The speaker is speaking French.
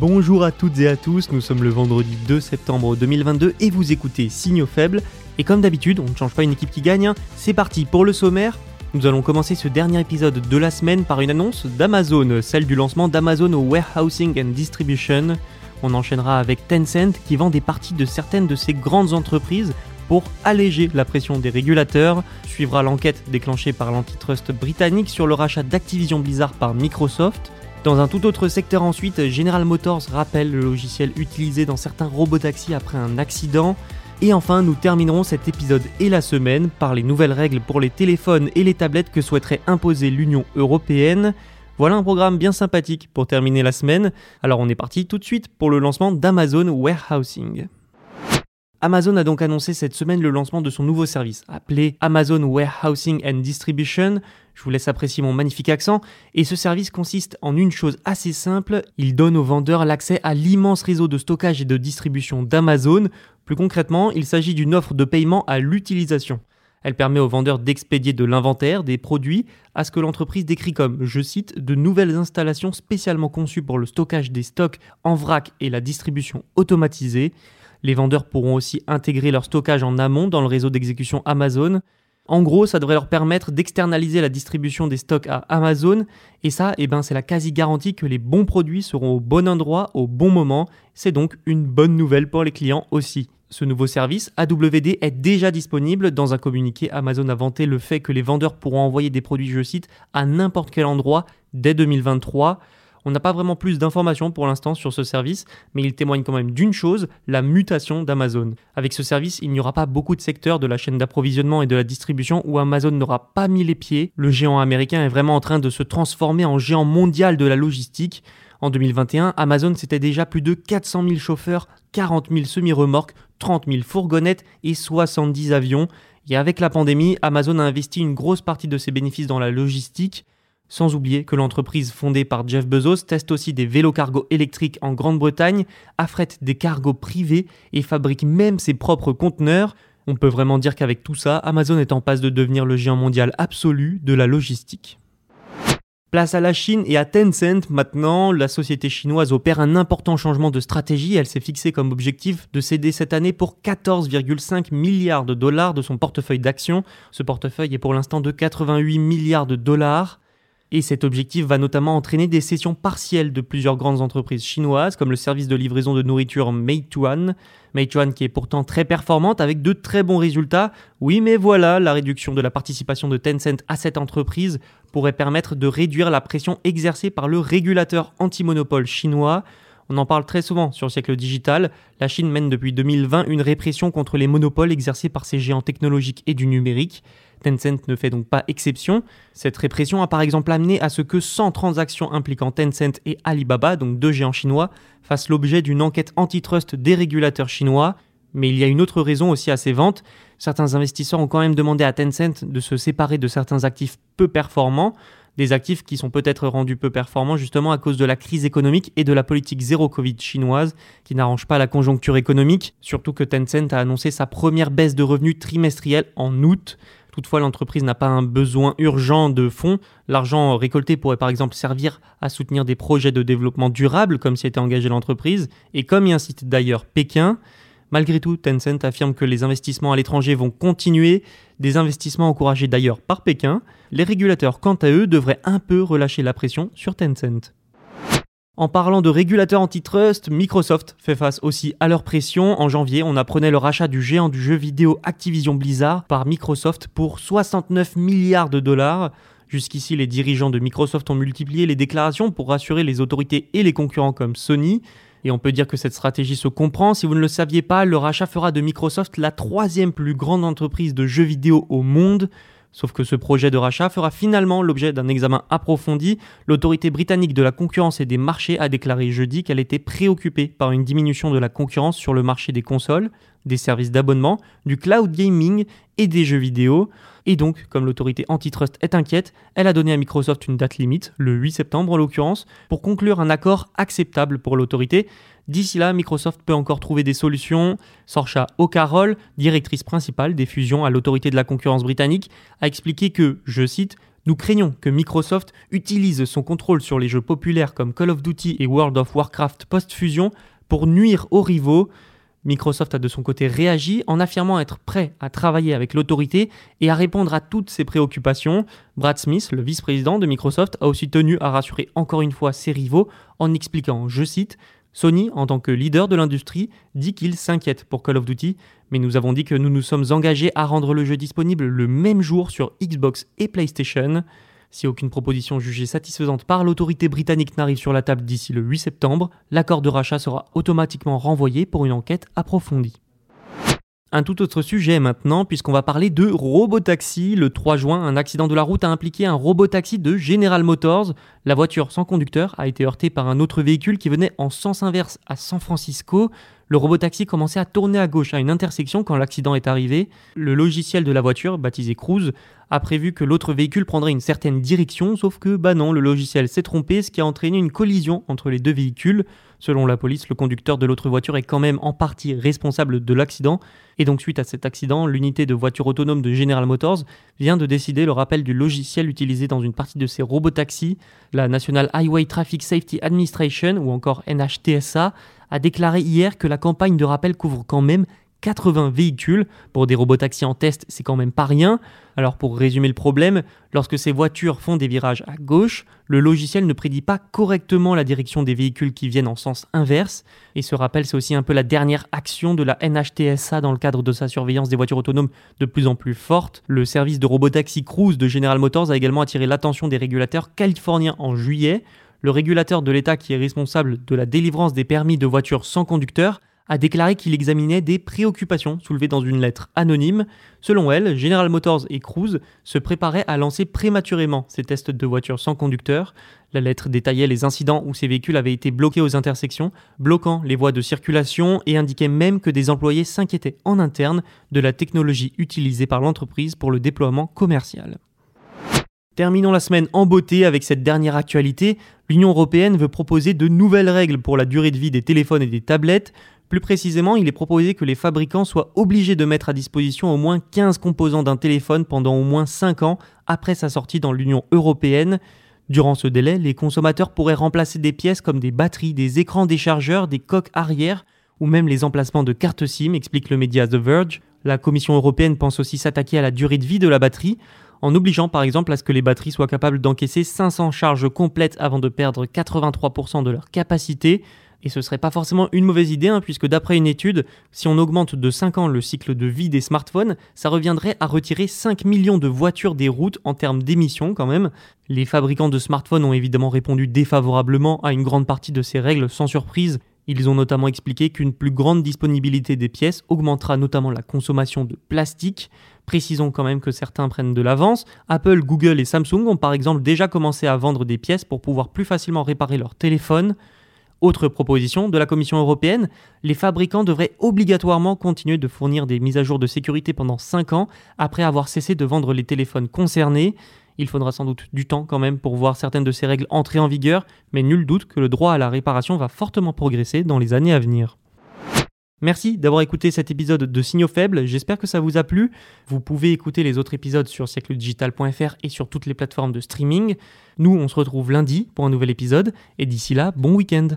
Bonjour à toutes et à tous, nous sommes le vendredi 2 septembre 2022 et vous écoutez Signaux faibles. Et comme d'habitude, on ne change pas une équipe qui gagne, c'est parti pour le sommaire. Nous allons commencer ce dernier épisode de la semaine par une annonce d'Amazon, celle du lancement d'Amazon Warehousing and Distribution. On enchaînera avec Tencent qui vend des parties de certaines de ces grandes entreprises pour alléger la pression des régulateurs. Suivra l'enquête déclenchée par l'antitrust britannique sur le rachat d'Activision Blizzard par Microsoft. Dans un tout autre secteur ensuite, General Motors rappelle le logiciel utilisé dans certains robotaxis après un accident. Et enfin, nous terminerons cet épisode et la semaine par les nouvelles règles pour les téléphones et les tablettes que souhaiterait imposer l'Union européenne. Voilà un programme bien sympathique pour terminer la semaine. Alors on est parti tout de suite pour le lancement d'Amazon Warehousing. Amazon a donc annoncé cette semaine le lancement de son nouveau service, appelé Amazon Warehousing and Distribution. Je vous laisse apprécier mon magnifique accent. Et ce service consiste en une chose assez simple, il donne aux vendeurs l'accès à l'immense réseau de stockage et de distribution d'Amazon. Plus concrètement, il s'agit d'une offre de paiement à l'utilisation. Elle permet aux vendeurs d'expédier de l'inventaire, des produits, à ce que l'entreprise décrit comme, je cite, de nouvelles installations spécialement conçues pour le stockage des stocks en vrac et la distribution automatisée. Les vendeurs pourront aussi intégrer leur stockage en amont dans le réseau d'exécution Amazon. En gros, ça devrait leur permettre d'externaliser la distribution des stocks à Amazon. Et ça, eh ben, c'est la quasi-garantie que les bons produits seront au bon endroit au bon moment. C'est donc une bonne nouvelle pour les clients aussi. Ce nouveau service, AWD, est déjà disponible. Dans un communiqué, Amazon a vanté le fait que les vendeurs pourront envoyer des produits, je cite, à n'importe quel endroit dès 2023. On n'a pas vraiment plus d'informations pour l'instant sur ce service, mais il témoigne quand même d'une chose, la mutation d'Amazon. Avec ce service, il n'y aura pas beaucoup de secteurs de la chaîne d'approvisionnement et de la distribution où Amazon n'aura pas mis les pieds. Le géant américain est vraiment en train de se transformer en géant mondial de la logistique. En 2021, Amazon c'était déjà plus de 400 000 chauffeurs, 40 000 semi-remorques, 30 000 fourgonnettes et 70 avions. Et avec la pandémie, Amazon a investi une grosse partie de ses bénéfices dans la logistique. Sans oublier que l'entreprise fondée par Jeff Bezos teste aussi des vélos cargo électriques en Grande-Bretagne, affrète des cargos privés et fabrique même ses propres conteneurs. On peut vraiment dire qu'avec tout ça, Amazon est en passe de devenir le géant mondial absolu de la logistique. Place à la Chine et à Tencent maintenant, la société chinoise opère un important changement de stratégie. Elle s'est fixée comme objectif de céder cette année pour 14,5 milliards de dollars de son portefeuille d'actions. Ce portefeuille est pour l'instant de 88 milliards de dollars. Et cet objectif va notamment entraîner des cessions partielles de plusieurs grandes entreprises chinoises, comme le service de livraison de nourriture Meituan. Meituan qui est pourtant très performante avec de très bons résultats. Oui, mais voilà, la réduction de la participation de Tencent à cette entreprise pourrait permettre de réduire la pression exercée par le régulateur anti-monopole chinois. On en parle très souvent sur le siècle digital. La Chine mène depuis 2020 une répression contre les monopoles exercés par ces géants technologiques et du numérique. Tencent ne fait donc pas exception. Cette répression a par exemple amené à ce que 100 transactions impliquant Tencent et Alibaba, donc deux géants chinois, fassent l'objet d'une enquête antitrust des régulateurs chinois. Mais il y a une autre raison aussi à ces ventes. Certains investisseurs ont quand même demandé à Tencent de se séparer de certains actifs peu performants, des actifs qui sont peut-être rendus peu performants justement à cause de la crise économique et de la politique zéro Covid chinoise qui n'arrange pas la conjoncture économique, surtout que Tencent a annoncé sa première baisse de revenus trimestrielle en août. Toutefois, l'entreprise n'a pas un besoin urgent de fonds. L'argent récolté pourrait par exemple servir à soutenir des projets de développement durable, comme s'y était engagé l'entreprise, et comme y incite d'ailleurs Pékin. Malgré tout, Tencent affirme que les investissements à l'étranger vont continuer, des investissements encouragés d'ailleurs par Pékin. Les régulateurs, quant à eux, devraient un peu relâcher la pression sur Tencent. En parlant de régulateurs antitrust, Microsoft fait face aussi à leur pression. En janvier, on apprenait le rachat du géant du jeu vidéo Activision Blizzard par Microsoft pour 69 milliards de dollars. Jusqu'ici, les dirigeants de Microsoft ont multiplié les déclarations pour rassurer les autorités et les concurrents comme Sony. Et on peut dire que cette stratégie se comprend. Si vous ne le saviez pas, le rachat fera de Microsoft la troisième plus grande entreprise de jeux vidéo au monde. Sauf que ce projet de rachat fera finalement l'objet d'un examen approfondi. L'autorité britannique de la concurrence et des marchés a déclaré jeudi qu'elle était préoccupée par une diminution de la concurrence sur le marché des consoles, des services d'abonnement, du cloud gaming et des jeux vidéo. Et donc, comme l'autorité antitrust est inquiète, elle a donné à Microsoft une date limite, le 8 septembre en l'occurrence, pour conclure un accord acceptable pour l'autorité. D'ici là, Microsoft peut encore trouver des solutions. Sorcha O'Carroll, directrice principale des fusions à l'autorité de la concurrence britannique, a expliqué que, je cite, nous craignons que Microsoft utilise son contrôle sur les jeux populaires comme Call of Duty et World of Warcraft post-fusion pour nuire aux rivaux. Microsoft a de son côté réagi en affirmant être prêt à travailler avec l'autorité et à répondre à toutes ses préoccupations. Brad Smith, le vice-président de Microsoft, a aussi tenu à rassurer encore une fois ses rivaux en expliquant, je cite, Sony, en tant que leader de l'industrie, dit qu'il s'inquiète pour Call of Duty, mais nous avons dit que nous nous sommes engagés à rendre le jeu disponible le même jour sur Xbox et PlayStation. Si aucune proposition jugée satisfaisante par l'autorité britannique n'arrive sur la table d'ici le 8 septembre, l'accord de rachat sera automatiquement renvoyé pour une enquête approfondie. Un tout autre sujet maintenant, puisqu'on va parler de robotaxi. Le 3 juin, un accident de la route a impliqué un robotaxi de General Motors. La voiture sans conducteur a été heurtée par un autre véhicule qui venait en sens inverse à San Francisco. Le robotaxi commençait à tourner à gauche à une intersection quand l'accident est arrivé. Le logiciel de la voiture, baptisé Cruise, a prévu que l'autre véhicule prendrait une certaine direction, sauf que bah non, le logiciel s'est trompé, ce qui a entraîné une collision entre les deux véhicules. Selon la police, le conducteur de l'autre voiture est quand même en partie responsable de l'accident, et donc suite à cet accident, l'unité de voiture autonome de General Motors vient de décider le rappel du logiciel utilisé dans une partie de ses robotaxis. La National Highway Traffic Safety Administration, ou encore NHTSA, a déclaré hier que la campagne de rappel couvre quand même 80 véhicules. Pour des robotaxis en test, c'est quand même pas rien. Alors pour résumer le problème, lorsque ces voitures font des virages à gauche, le logiciel ne prédit pas correctement la direction des véhicules qui viennent en sens inverse. Et ce rappel, c'est aussi un peu la dernière action de la NHTSA dans le cadre de sa surveillance des voitures autonomes de plus en plus forte. Le service de robotaxi Cruise de General Motors a également attiré l'attention des régulateurs californiens en juillet. Le régulateur de l'État qui est responsable de la délivrance des permis de voitures sans conducteur a déclaré qu'il examinait des préoccupations soulevées dans une lettre anonyme. Selon elle, General Motors et Cruise se préparaient à lancer prématurément ces tests de voitures sans conducteur. La lettre détaillait les incidents où ces véhicules avaient été bloqués aux intersections, bloquant les voies de circulation et indiquait même que des employés s'inquiétaient en interne de la technologie utilisée par l'entreprise pour le déploiement commercial. Terminons la semaine en beauté avec cette dernière actualité. L'Union européenne veut proposer de nouvelles règles pour la durée de vie des téléphones et des tablettes. Plus précisément, il est proposé que les fabricants soient obligés de mettre à disposition au moins 15 composants d'un téléphone pendant au moins 5 ans après sa sortie dans l'Union européenne. Durant ce délai, les consommateurs pourraient remplacer des pièces comme des batteries, des écrans déchargeurs, des coques arrière ou même les emplacements de cartes SIM, explique le média The Verge. La Commission européenne pense aussi s'attaquer à la durée de vie de la batterie, en obligeant par exemple à ce que les batteries soient capables d'encaisser 500 charges complètes avant de perdre 83% de leur capacité. Et ce serait pas forcément une mauvaise idée, hein, puisque d'après une étude, si on augmente de 5 ans le cycle de vie des smartphones, ça reviendrait à retirer 5 millions de voitures des routes en termes d'émissions quand même. Les fabricants de smartphones ont évidemment répondu défavorablement à une grande partie de ces règles sans surprise. Ils ont notamment expliqué qu'une plus grande disponibilité des pièces augmentera notamment la consommation de plastique. Précisons quand même que certains prennent de l'avance. Apple, Google et Samsung ont par exemple déjà commencé à vendre des pièces pour pouvoir plus facilement réparer leur téléphone. Autre proposition de la Commission européenne, les fabricants devraient obligatoirement continuer de fournir des mises à jour de sécurité pendant 5 ans après avoir cessé de vendre les téléphones concernés. Il faudra sans doute du temps quand même pour voir certaines de ces règles entrer en vigueur, mais nul doute que le droit à la réparation va fortement progresser dans les années à venir. Merci d'avoir écouté cet épisode de Signaux Faibles, j'espère que ça vous a plu. Vous pouvez écouter les autres épisodes sur siècledigital.fr et sur toutes les plateformes de streaming. Nous, on se retrouve lundi pour un nouvel épisode, et d'ici là, bon week-end